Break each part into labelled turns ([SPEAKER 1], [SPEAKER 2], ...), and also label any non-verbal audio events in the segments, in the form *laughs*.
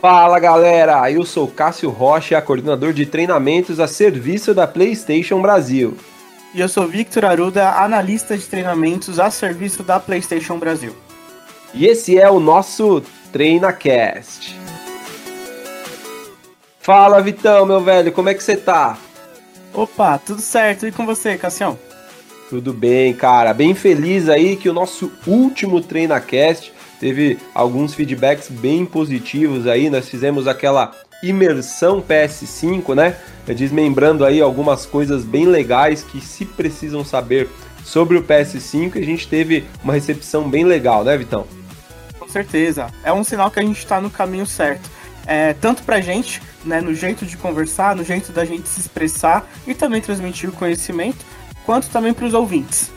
[SPEAKER 1] Fala galera, eu sou Cássio Rocha, coordenador de treinamentos a serviço da PlayStation Brasil.
[SPEAKER 2] E eu sou Victor Aruda, analista de treinamentos a serviço da PlayStation Brasil.
[SPEAKER 1] E esse é o nosso TreinaCast. Fala Vitão, meu velho, como é que você tá?
[SPEAKER 2] Opa, tudo certo. E com você, Cassião?
[SPEAKER 1] Tudo bem, cara. Bem feliz aí que o nosso último TreinaCast teve alguns feedbacks bem positivos aí. Nós fizemos aquela imersão PS5, né? Desmembrando aí algumas coisas bem legais que se precisam saber sobre o PS5 e a gente teve uma recepção bem legal, né, Vitão?
[SPEAKER 2] Com certeza. É um sinal que a gente está no caminho certo. É, tanto pra gente, né, no jeito de conversar, no jeito da gente se expressar e também transmitir o conhecimento, quanto também para os ouvintes.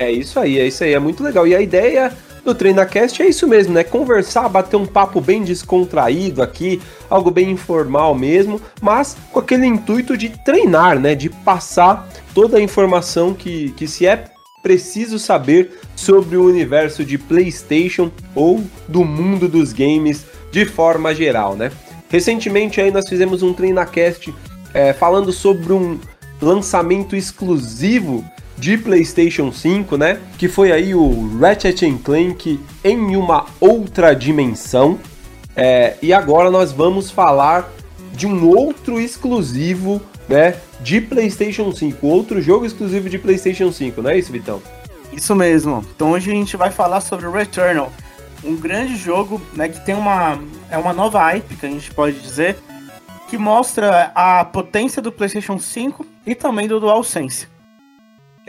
[SPEAKER 1] É isso aí, é isso aí, é muito legal. E a ideia do TreinaCast é isso mesmo, né? Conversar, bater um papo bem descontraído aqui, algo bem informal mesmo, mas com aquele intuito de treinar, né? De passar toda a informação que, que se é preciso saber sobre o universo de PlayStation ou do mundo dos games de forma geral, né? Recentemente aí nós fizemos um TreinaCast é, falando sobre um lançamento exclusivo de PlayStation 5, né? Que foi aí o Ratchet Clank em uma outra dimensão. É, e agora nós vamos falar de um outro exclusivo, né? De PlayStation 5, outro jogo exclusivo de PlayStation 5, não é isso, Vitão?
[SPEAKER 2] Isso mesmo. Então hoje a gente vai falar sobre Returnal, um grande jogo, né? Que tem uma é uma nova hype, que a gente pode dizer, que mostra a potência do PlayStation 5 e também do DualSense.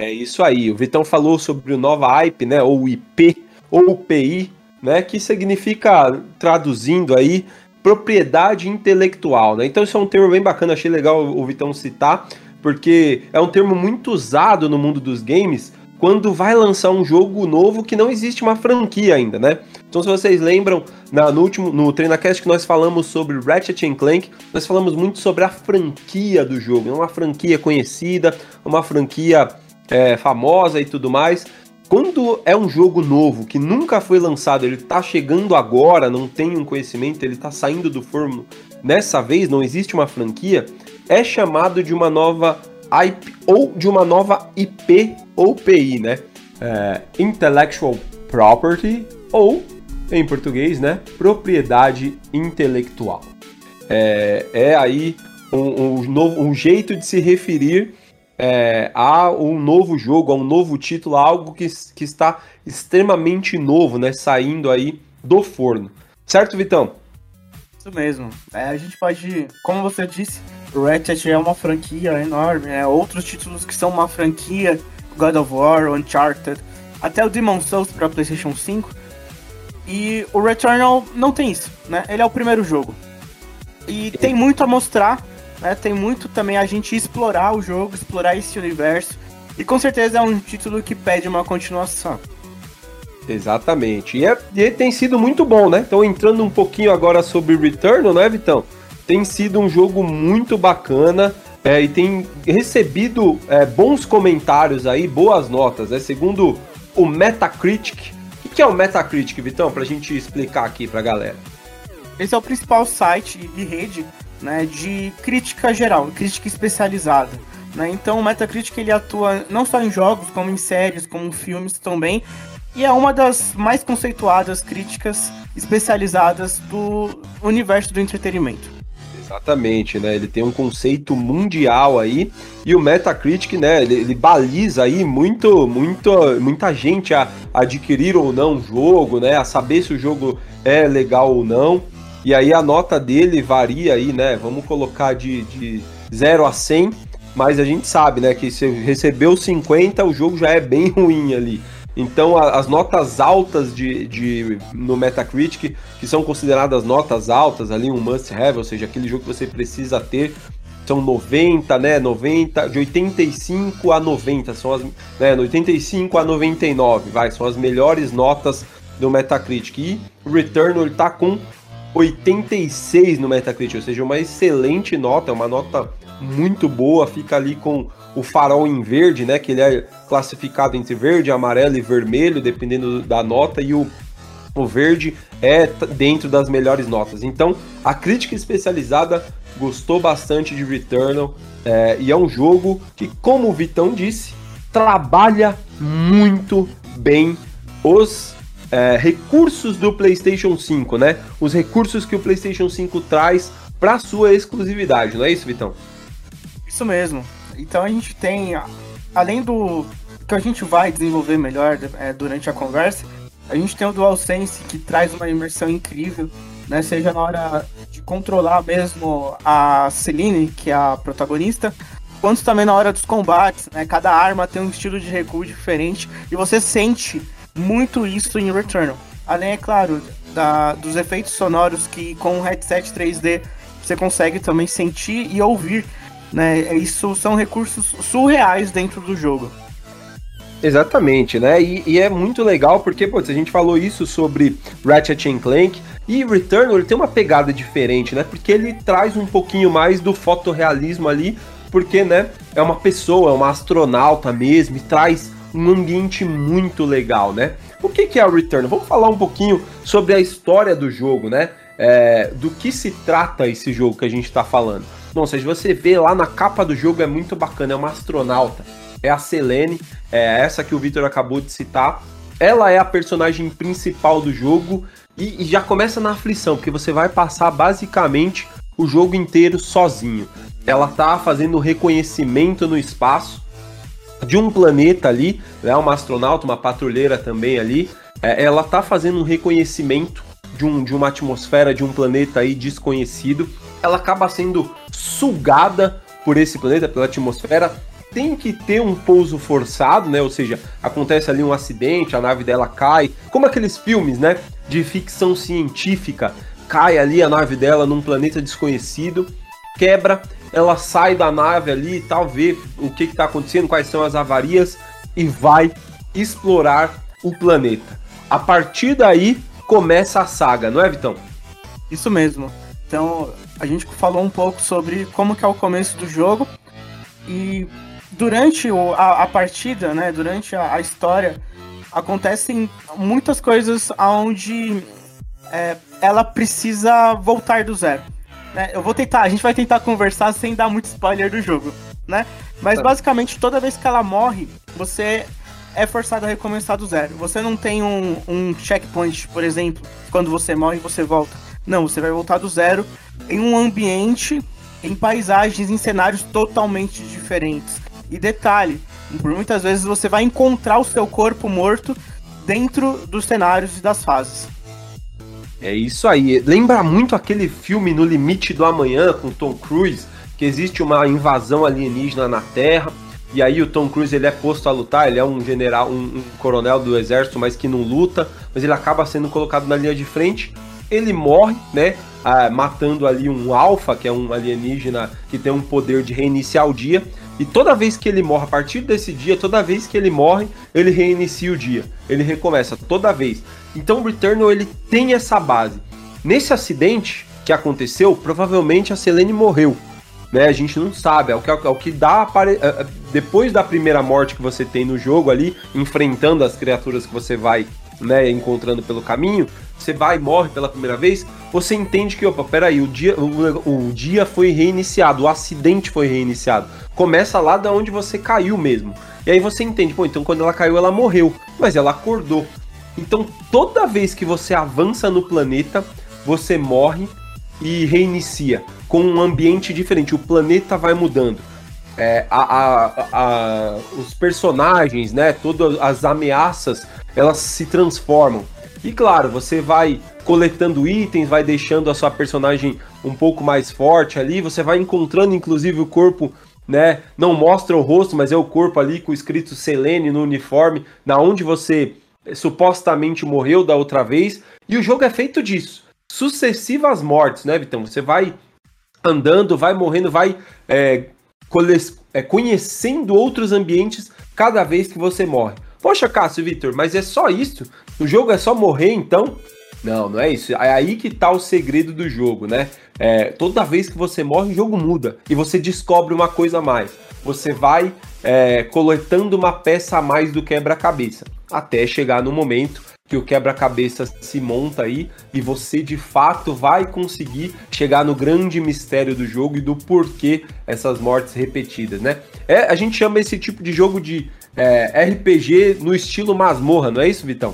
[SPEAKER 1] É isso aí. O Vitão falou sobre o Nova IP, né? Ou IP, ou PI, né? Que significa, traduzindo aí, propriedade intelectual, né? Então isso é um termo bem bacana, achei legal o Vitão citar, porque é um termo muito usado no mundo dos games quando vai lançar um jogo novo que não existe uma franquia ainda, né? Então, se vocês lembram, na, no último no TreinaCast que nós falamos sobre Ratchet Clank, nós falamos muito sobre a franquia do jogo, não uma franquia conhecida, uma franquia é, famosa e tudo mais. Quando é um jogo novo que nunca foi lançado, ele tá chegando agora, não tem um conhecimento, ele tá saindo do forno nessa vez, não existe uma franquia, é chamado de uma nova IP ou de uma nova IP ou PI, né? É, Intellectual Property ou, em português, né? Propriedade intelectual. É, é aí um, um, novo, um jeito de se referir é, a um novo jogo, a um novo título, algo que, que está extremamente novo, né? Saindo aí do forno. Certo, Vitão?
[SPEAKER 2] Isso mesmo. É, a gente pode, como você disse, Ratchet é uma franquia enorme, né? Outros títulos que são uma franquia, God of War, Uncharted, até o Demon Souls para PlayStation 5. E o Returnal não tem isso, né? Ele é o primeiro jogo. E tem muito a mostrar, né? Tem muito também a gente explorar o jogo, explorar esse universo. E com certeza é um título que pede uma continuação.
[SPEAKER 1] Exatamente. E, é, e tem sido muito bom, né? Então, entrando um pouquinho agora sobre Returnal, né, Vitão? Tem sido um jogo muito bacana é, e tem recebido é, bons comentários aí, boas notas, né? Segundo o Metacritic. O que é o Metacritic, Vitão? Pra gente explicar aqui pra galera.
[SPEAKER 2] Esse é o principal site de rede né, de crítica geral, crítica especializada. Né? Então o Metacritic ele atua não só em jogos, como em séries, como em filmes também, e é uma das mais conceituadas críticas especializadas do universo do entretenimento.
[SPEAKER 1] Exatamente, né? Ele tem um conceito mundial aí e o Metacritic, né? Ele, ele baliza aí muito, muito, muita gente a, adquirir ou não o jogo, né? A saber se o jogo é legal ou não. E aí a nota dele varia aí, né? Vamos colocar de, de 0 a 100, mas a gente sabe, né? Que se recebeu 50, o jogo já é bem *laughs* ruim ali. Então, a, as notas altas de, de, no Metacritic, que são consideradas notas altas, ali um must-have, ou seja, aquele jogo que você precisa ter, são 90, né? 90, de 85 a 90, são as, né? 85 a 99, vai, são as melhores notas do Metacritic. E Return ele tá com 86 no Metacritic, ou seja, uma excelente nota, uma nota muito boa, fica ali com o farol em verde, né? Que ele é classificado entre verde, amarelo e vermelho, dependendo da nota, e o o verde é dentro das melhores notas. Então, a crítica especializada gostou bastante de Returnal é, e é um jogo que, como o Vitão disse, trabalha muito bem os é, recursos do PlayStation 5, né? Os recursos que o PlayStation 5 traz para sua exclusividade, não é isso, Vitão?
[SPEAKER 2] Isso mesmo. Então a gente tem, além do que a gente vai desenvolver melhor é, durante a conversa, a gente tem o DualSense que traz uma imersão incrível, né? Seja na hora de controlar mesmo a Celine, que é a protagonista, quanto também na hora dos combates, né? Cada arma tem um estilo de recuo diferente e você sente muito isso em Returnal. Além, é claro, da, dos efeitos sonoros que com o headset 3D você consegue também sentir e ouvir, né? Isso são recursos surreais dentro do jogo.
[SPEAKER 1] Exatamente, né? E, e, é muito legal porque, pô, a gente falou isso sobre Ratchet Clank e Returnal ele tem uma pegada diferente, né? Porque ele traz um pouquinho mais do fotorrealismo ali, porque, né, é uma pessoa, é uma astronauta mesmo, e traz um ambiente muito legal, né? O que, é o Returnal? Vamos falar um pouquinho sobre a história do jogo, né? É, do que se trata esse jogo que a gente está falando. Bom, se você vê lá na capa do jogo é muito bacana, é uma astronauta é a Selene, é essa que o Victor acabou de citar. Ela é a personagem principal do jogo e, e já começa na aflição, porque você vai passar basicamente o jogo inteiro sozinho. Ela tá fazendo reconhecimento no espaço de um planeta ali, né, uma astronauta, uma patrulheira também ali. É, ela tá fazendo um reconhecimento de, um, de uma atmosfera de um planeta aí desconhecido. Ela acaba sendo sugada por esse planeta, pela atmosfera, tem que ter um pouso forçado, né? Ou seja, acontece ali um acidente, a nave dela cai, como aqueles filmes, né? De ficção científica. Cai ali a nave dela num planeta desconhecido, quebra, ela sai da nave ali e tal, vê o que está acontecendo, quais são as avarias e vai explorar o planeta. A partir daí começa a saga, não é, Vitão?
[SPEAKER 2] Isso mesmo. Então, a gente falou um pouco sobre como que é o começo do jogo e durante o, a, a, partida, né, durante a, a, história, acontecem muitas coisas onde é, ela precisa voltar do zero. Né? Eu vou tentar, a gente vai tentar conversar sem dar muito spoiler do jogo, né? Mas tá. basicamente toda vez que ela morre, você é forçado a recomeçar do zero. Você não tem um, um checkpoint, por exemplo, quando você morre você volta. Não, você vai voltar do zero em um ambiente, em paisagens, em cenários totalmente diferentes. E detalhe, por muitas vezes você vai encontrar o seu corpo morto dentro dos cenários e das fases.
[SPEAKER 1] É isso aí. Lembra muito aquele filme No Limite do Amanhã com Tom Cruise, que existe uma invasão alienígena na Terra. E aí o Tom Cruise ele é posto a lutar, ele é um general, um, um coronel do exército, mas que não luta, mas ele acaba sendo colocado na linha de frente. Ele morre, né? Ah, matando ali um alfa, que é um alienígena que tem um poder de reiniciar o dia. E toda vez que ele morre, a partir desse dia, toda vez que ele morre, ele reinicia o dia. Ele recomeça toda vez. Então o Returnal ele tem essa base. Nesse acidente que aconteceu, provavelmente a Selene morreu. Né? A gente não sabe. É o que, é o que dá. Apare... É, é, depois da primeira morte que você tem no jogo ali, enfrentando as criaturas que você vai né, encontrando pelo caminho, você vai e morre pela primeira vez, você entende que, opa, peraí, o dia, o, o dia foi reiniciado, o acidente foi reiniciado. Começa lá da onde você caiu mesmo. E aí você entende, pô, então quando ela caiu, ela morreu, mas ela acordou. Então toda vez que você avança no planeta, você morre e reinicia com um ambiente diferente. O planeta vai mudando. É, a, a, a, os personagens, né, todas as ameaças, elas se transformam. E claro, você vai coletando itens, vai deixando a sua personagem um pouco mais forte ali, você vai encontrando inclusive o corpo, né? Não mostra o rosto, mas é o corpo ali com escrito Selene no uniforme, na onde você supostamente morreu da outra vez. E o jogo é feito disso. Sucessivas mortes, né, Vitão? Você vai andando, vai morrendo, vai é, é, conhecendo outros ambientes cada vez que você morre. Poxa, Cássio, Vitor, mas é só isso? O jogo é só morrer então? Não, não é isso. É aí que tá o segredo do jogo, né? É, toda vez que você morre, o jogo muda e você descobre uma coisa a mais. Você vai é, coletando uma peça a mais do quebra-cabeça até chegar no momento que o quebra-cabeça se monta aí e você de fato vai conseguir chegar no grande mistério do jogo e do porquê essas mortes repetidas, né? É, a gente chama esse tipo de jogo de é, RPG no estilo masmorra, não é isso, Vitão?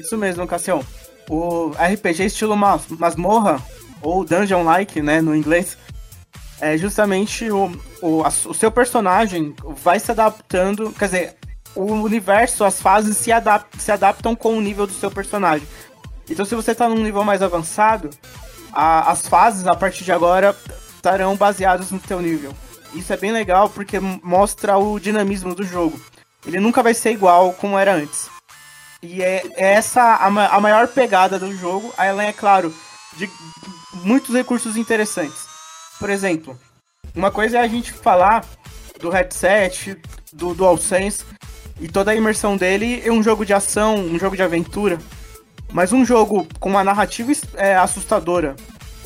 [SPEAKER 2] Isso mesmo, Cassião. O RPG estilo masmorra, ou dungeon-like, né, no inglês, é justamente o, o, a, o seu personagem vai se adaptando, quer dizer, o universo, as fases se, adap se adaptam com o nível do seu personagem. Então, se você está num nível mais avançado, a, as fases, a partir de agora, estarão baseadas no seu nível. Isso é bem legal porque mostra o dinamismo do jogo. Ele nunca vai ser igual como era antes. E é, é essa a, a maior pegada do jogo, além, é claro, de muitos recursos interessantes. Por exemplo, uma coisa é a gente falar do headset, do DualSense, e toda a imersão dele é um jogo de ação, um jogo de aventura. Mas um jogo com uma narrativa é, assustadora,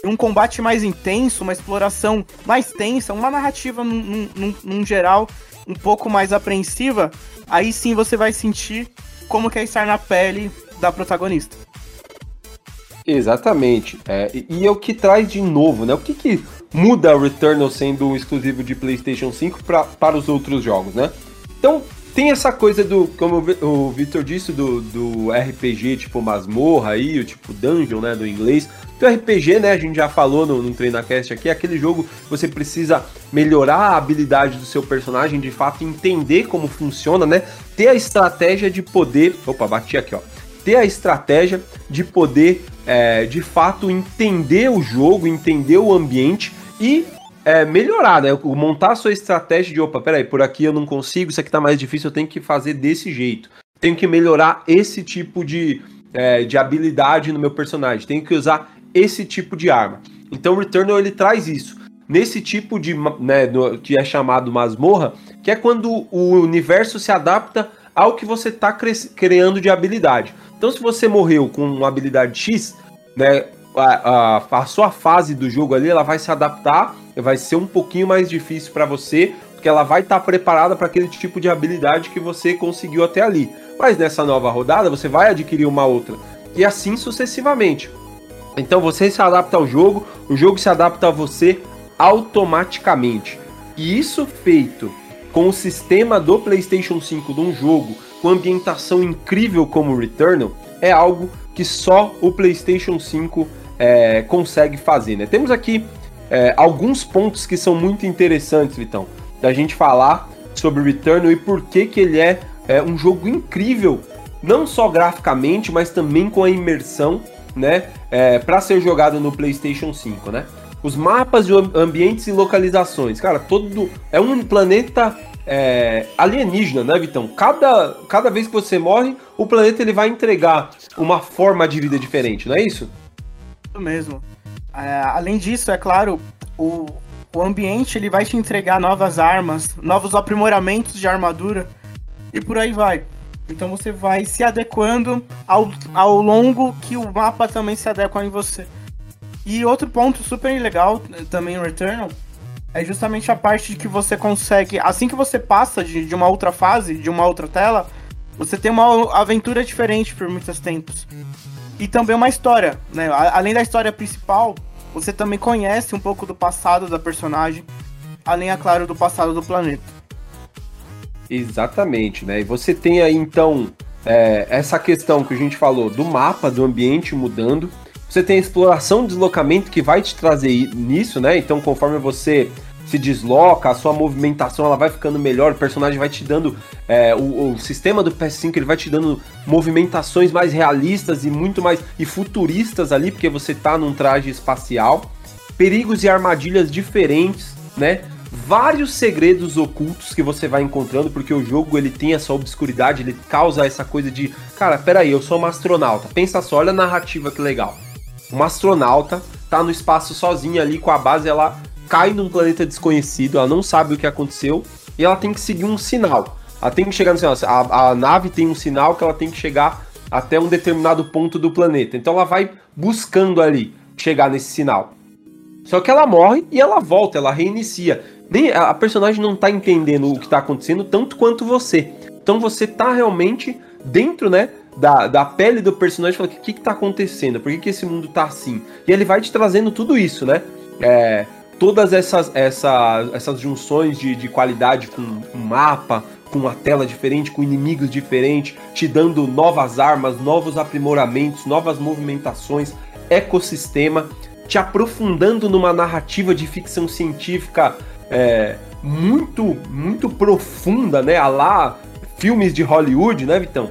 [SPEAKER 2] um combate mais intenso, uma exploração mais tensa, uma narrativa num, num, num, geral um pouco mais apreensiva, aí sim você vai sentir como é estar na pele da protagonista.
[SPEAKER 1] Exatamente. É, e é o que traz de novo, né? O que, que muda o Returnal sendo um exclusivo de PlayStation 5 pra, para os outros jogos, né? Então, tem essa coisa do, como o Victor disse, do, do RPG tipo masmorra aí, o tipo dungeon, né, do inglês. O RPG, né, a gente já falou no, no TreinaCast aqui, é aquele jogo você precisa melhorar a habilidade do seu personagem, de fato entender como funciona, né, ter a estratégia de poder... Opa, bati aqui, ó. Ter a estratégia de poder, é, de fato, entender o jogo, entender o ambiente e é, melhorar, né? Montar a sua estratégia de, opa, peraí, por aqui eu não consigo, isso aqui tá mais difícil, eu tenho que fazer desse jeito. Tenho que melhorar esse tipo de, é, de habilidade no meu personagem. Tenho que usar esse tipo de arma. Então o Returnal ele traz isso. Nesse tipo de, né, no, que é chamado masmorra, que é quando o universo se adapta ao que você está criando de habilidade. Então se você morreu com uma habilidade X, né, a, a, a sua fase do jogo ali, ela vai se adaptar vai ser um pouquinho mais difícil para você, porque ela vai estar tá preparada para aquele tipo de habilidade que você conseguiu até ali. Mas nessa nova rodada você vai adquirir uma outra e assim sucessivamente. Então você se adapta ao jogo, o jogo se adapta a você automaticamente. E isso feito com o sistema do PlayStation 5 de um jogo com ambientação incrível como Returnal é algo que só o PlayStation 5 é, consegue fazer. Né? Temos aqui é, alguns pontos que são muito interessantes, Vitão, da gente falar sobre Returnal e por que, que ele é, é um jogo incrível, não só graficamente, mas também com a imersão, né, é, para ser jogado no PlayStation 5, né? Os mapas de ambientes e localizações, cara, todo é um planeta é, alienígena, né, Vitão? Cada, cada vez que você morre, o planeta ele vai entregar uma forma de vida diferente, não é isso?
[SPEAKER 2] Isso mesmo. É, além disso, é claro, o, o ambiente ele vai te entregar novas armas, novos aprimoramentos de armadura e por aí vai. Então você vai se adequando ao, ao longo que o mapa também se adequa em você. E outro ponto super legal também em Returnal é justamente a parte de que você consegue, assim que você passa de, de uma outra fase, de uma outra tela, você tem uma aventura diferente por muitos tempos e também uma história, né? Além da história principal, você também conhece um pouco do passado da personagem, além, é claro, do passado do planeta.
[SPEAKER 1] Exatamente, né? E você tem aí então é, essa questão que a gente falou do mapa, do ambiente mudando. Você tem a exploração, deslocamento que vai te trazer nisso, né? Então, conforme você se desloca, a sua movimentação ela vai ficando melhor, o personagem vai te dando. É, o, o, sistema do PS5 ele vai te dando movimentações mais realistas e muito mais. e futuristas ali, porque você tá num traje espacial. Perigos e armadilhas diferentes, né? Vários segredos ocultos que você vai encontrando, porque o jogo ele tem essa obscuridade, ele causa essa coisa de, cara, peraí, eu sou uma astronauta. Pensa só, olha a narrativa que legal. Uma astronauta tá no espaço sozinha ali com a base, ela cai num planeta desconhecido, ela não sabe o que aconteceu e ela tem que seguir um sinal. Ela tem que chegar no sinal. A, a nave tem um sinal que ela tem que chegar até um determinado ponto do planeta. Então ela vai buscando ali chegar nesse sinal. Só que ela morre e ela volta, ela reinicia. Nem a personagem não tá entendendo o que tá acontecendo tanto quanto você. Então você tá realmente dentro, né, da, da pele do personagem e fala: o que, que tá acontecendo? Por que, que esse mundo tá assim? E ele vai te trazendo tudo isso, né? É, todas essas, essa, essas junções de, de qualidade com um mapa, com uma tela diferente, com inimigos diferentes, te dando novas armas, novos aprimoramentos, novas movimentações, ecossistema, te aprofundando numa narrativa de ficção científica é, muito, muito profunda, né? A lá filmes de Hollywood, né, Vitão?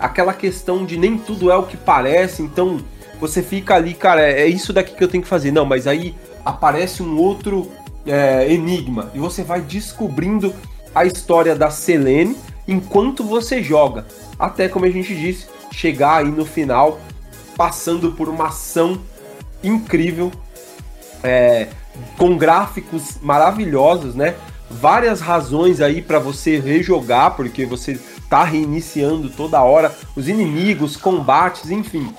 [SPEAKER 1] Aquela questão de nem tudo é o que parece, então você fica ali, cara, é, é isso daqui que eu tenho que fazer. Não, mas aí aparece um outro é, enigma e você vai descobrindo a história da Selene enquanto você joga. Até como a gente disse, chegar aí no final passando por uma ação incrível, é, com gráficos maravilhosos, né? Várias razões aí para você rejogar, porque você tá reiniciando toda hora os inimigos, combates, enfim.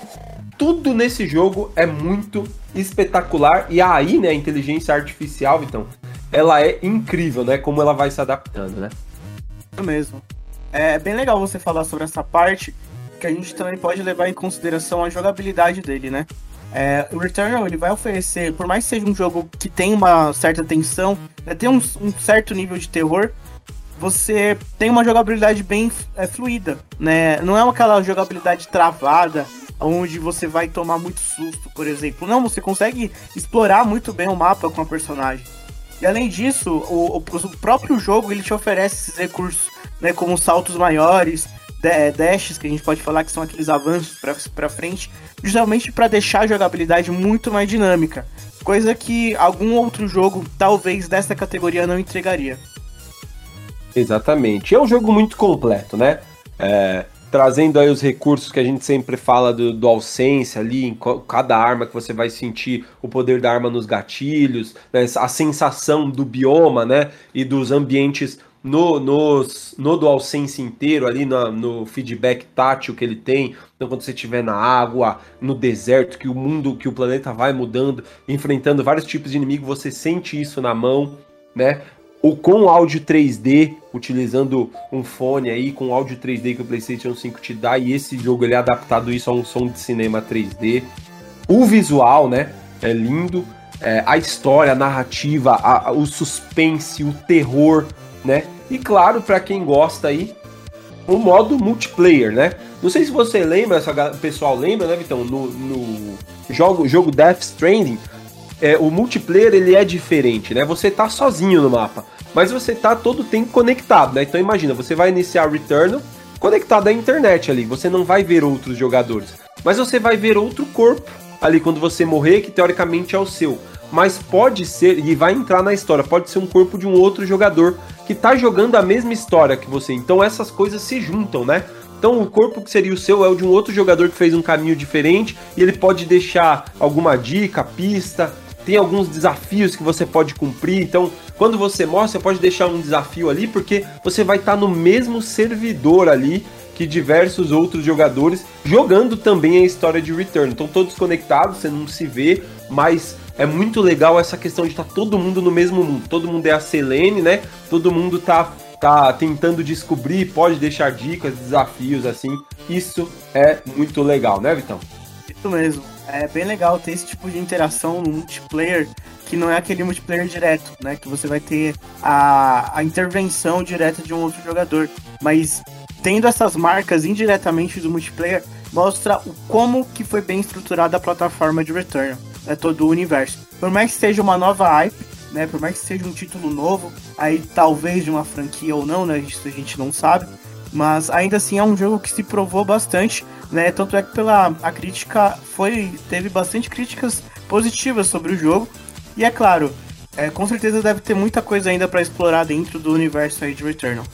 [SPEAKER 1] Tudo nesse jogo é muito espetacular e aí, né, a inteligência artificial, então, ela é incrível, né? Como ela vai se adaptando, né?
[SPEAKER 2] É mesmo. É bem legal você falar sobre essa parte, que a gente também pode levar em consideração a jogabilidade dele, né? É, o Returnal ele vai oferecer, por mais que seja um jogo que tem uma certa tensão, né, tem um, um, certo nível de terror, você tem uma jogabilidade bem é, fluida, né? Não é aquela jogabilidade travada, onde você vai tomar muito susto, por exemplo. Não, você consegue explorar muito bem o mapa com a personagem. E além disso, o, o, próprio jogo ele te oferece esses recursos, né, como saltos maiores, dashes, que a gente pode falar que são aqueles avanços para frente, justamente para deixar a jogabilidade muito mais dinâmica, coisa que algum outro jogo, talvez dessa categoria, não entregaria.
[SPEAKER 1] Exatamente. É um jogo muito completo, né? É, trazendo aí os recursos que a gente sempre fala do, do ali, em cada arma que você vai sentir o poder da arma nos gatilhos, né, a sensação do bioma, né, e dos ambientes no, nos, no DualSense inteiro ali, no, no feedback tátil que ele tem, então quando você estiver na água, no deserto, que o mundo, que o planeta vai mudando, enfrentando vários tipos de inimigo, você sente isso na mão, né? Ou com áudio 3D, utilizando um fone aí com áudio 3D que o PlayStation 5 te dá, e esse jogo ele é adaptado isso a um som de cinema 3D. O visual, né, é lindo, é, a história, a narrativa, a, o suspense, o terror, né? E claro, para quem gosta aí, o modo multiplayer, né? Não sei se você lembra, o pessoal lembra, né, Vitão? No, no jogo, jogo Death Stranding, é, o multiplayer ele é diferente, né? Você tá sozinho no mapa, mas você tá todo o tempo conectado, né? Então imagina, você vai iniciar Returnal conectado à internet ali, você não vai ver outros jogadores, mas você vai ver outro corpo ali quando você morrer, que teoricamente é o seu. Mas pode ser, e vai entrar na história, pode ser um corpo de um outro jogador que tá jogando a mesma história que você. Então essas coisas se juntam, né? Então o corpo que seria o seu é o de um outro jogador que fez um caminho diferente e ele pode deixar alguma dica, pista, tem alguns desafios que você pode cumprir. Então, quando você morre, você pode deixar um desafio ali, porque você vai estar tá no mesmo servidor ali que diversos outros jogadores, jogando também a história de Return. Então, todos conectados, você não se vê, mas é muito legal essa questão de estar tá todo mundo no mesmo mundo. Todo mundo é a Selene, né? Todo mundo tá tá tentando descobrir, pode deixar dicas, desafios assim. Isso é muito legal, né, Vitão?
[SPEAKER 2] Isso mesmo é bem legal ter esse tipo de interação no multiplayer que não é aquele multiplayer direto, né? Que você vai ter a, a intervenção direta de um outro jogador. Mas tendo essas marcas indiretamente do multiplayer, mostra o como que foi bem estruturada a plataforma de Return, né, todo o universo. Por mais que seja uma nova hype, né? Por mais que seja um título novo, aí talvez de uma franquia ou não, né? Isso a gente não sabe. Mas ainda assim é um jogo que se provou bastante né? Tanto é que pela a crítica foi teve bastante críticas positivas sobre o jogo. E é claro, é, com certeza deve ter muita coisa ainda para explorar dentro do universo aí de Returnal.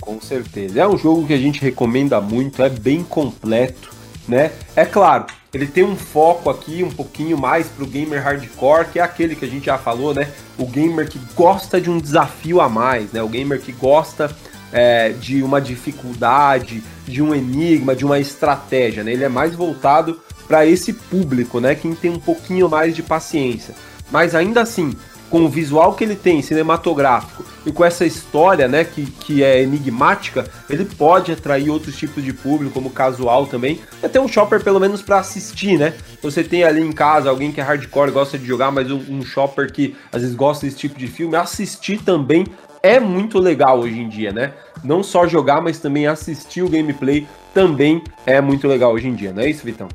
[SPEAKER 1] Com certeza. É um jogo que a gente recomenda muito, é bem completo, né? É claro, ele tem um foco aqui um pouquinho mais pro gamer hardcore, que é aquele que a gente já falou, né? O gamer que gosta de um desafio a mais, né? O gamer que gosta é, de uma dificuldade, de um enigma, de uma estratégia, né? Ele é mais voltado para esse público, né? Quem tem um pouquinho mais de paciência. Mas ainda assim, com o visual que ele tem, cinematográfico, e com essa história, né, que, que é enigmática, ele pode atrair outros tipos de público, como casual também, e até um shopper pelo menos para assistir, né? Você tem ali em casa alguém que é hardcore, gosta de jogar, mas um, um shopper que às vezes gosta desse tipo de filme, assistir também é muito legal hoje em dia, né? Não só jogar, mas também assistir o gameplay também é muito legal hoje em dia, não é isso, Vitão?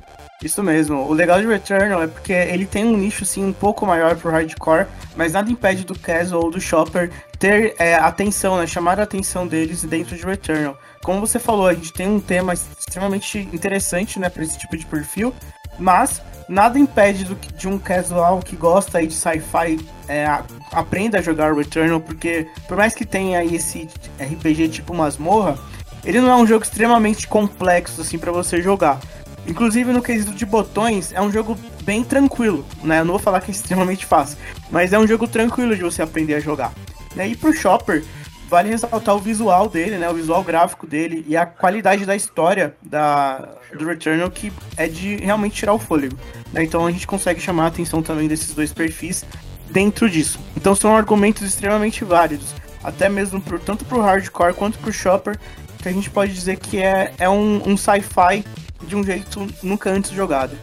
[SPEAKER 2] Isso mesmo. O legal de Returnal é porque ele tem um nicho assim um pouco maior pro hardcore, mas nada impede do casual ou do shopper ter é, atenção, né? Chamar a atenção deles dentro de Returnal. Como você falou, a gente tem um tema extremamente interessante, né, para esse tipo de perfil, mas nada impede do, de um casual que gosta aí de sci-fi é, aprenda a jogar Returnal, porque por mais que tenha aí esse RPG tipo masmorra, ele não é um jogo extremamente complexo assim para você jogar. Inclusive no quesito de botões, é um jogo bem tranquilo, né? Eu não vou falar que é *laughs* extremamente fácil, mas é um jogo tranquilo de você aprender a jogar. Né? E pro shopper, vale ressaltar o visual dele, né? O visual gráfico dele e a qualidade da história da, do Returnal, que é de realmente tirar o fôlego. Né? Então a gente consegue chamar a atenção também desses dois perfis dentro disso. Então são argumentos extremamente válidos, até mesmo pro, tanto pro hardcore quanto pro shopper, que a gente pode dizer que é, é um, um sci-fi de um jeito nunca antes jogado.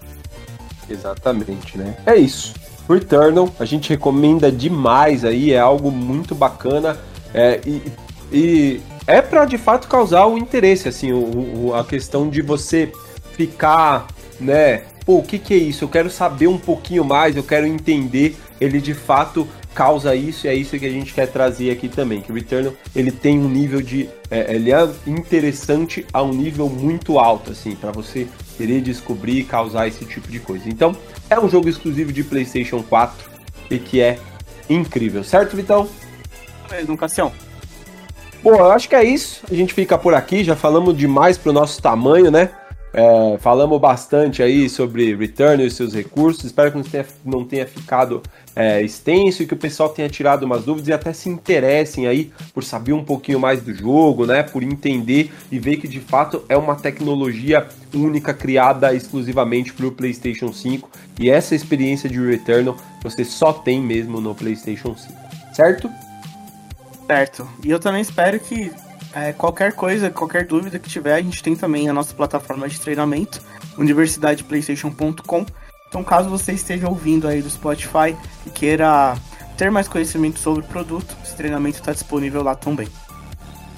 [SPEAKER 1] Exatamente, né? É isso. Returnal, a gente recomenda demais aí, é algo muito bacana é, e, e é para de fato causar o interesse, assim, o, o, a questão de você ficar, né? Pô, o que, que é isso? Eu quero saber um pouquinho mais, eu quero entender. Ele de fato causa isso e é isso que a gente quer trazer aqui também. Que o Returnal ele tem um nível de, é, ele é interessante a um nível muito alto, assim, para você querer descobrir e causar esse tipo de coisa. Então é um jogo exclusivo de PlayStation 4 e que é incrível, certo, Vitão?
[SPEAKER 2] Mesmo, Cassião.
[SPEAKER 1] Bom, eu acho que é isso. A gente fica por aqui. Já falamos demais pro nosso tamanho, né? É, falamos bastante aí sobre Return e seus recursos. Espero que não tenha, não tenha ficado é, extenso e que o pessoal tenha tirado umas dúvidas e até se interessem aí por saber um pouquinho mais do jogo, né? Por entender e ver que de fato é uma tecnologia única criada exclusivamente para o PlayStation 5 e essa experiência de Returnal você só tem mesmo no PlayStation 5, certo?
[SPEAKER 2] Certo. E eu também espero que é, qualquer coisa, qualquer dúvida que tiver, a gente tem também a nossa plataforma de treinamento, universidadeplaystation.com. Então, caso você esteja ouvindo aí do Spotify e queira ter mais conhecimento sobre o produto, esse treinamento está disponível lá também.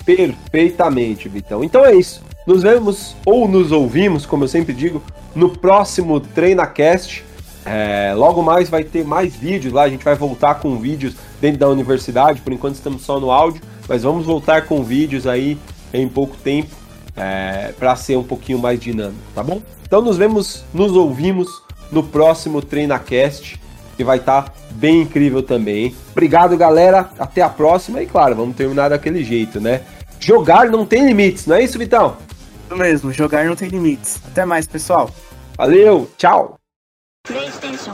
[SPEAKER 1] Perfeitamente, Vitão. Então é isso. Nos vemos ou nos ouvimos, como eu sempre digo, no próximo TreinaCast. É, logo mais vai ter mais vídeos lá, a gente vai voltar com vídeos dentro da universidade, por enquanto estamos só no áudio, mas vamos voltar com vídeos aí em pouco tempo é, para ser um pouquinho mais dinâmico, tá bom? Então nos vemos, nos ouvimos no próximo TreinaCast, que vai estar tá bem incrível também. Hein? Obrigado, galera. Até a próxima. E claro, vamos terminar daquele jeito, né? Jogar não tem limites, não é isso, Vitão?
[SPEAKER 2] Isso mesmo, jogar não tem limites. Até mais, pessoal.
[SPEAKER 1] Valeu, tchau. PlayStation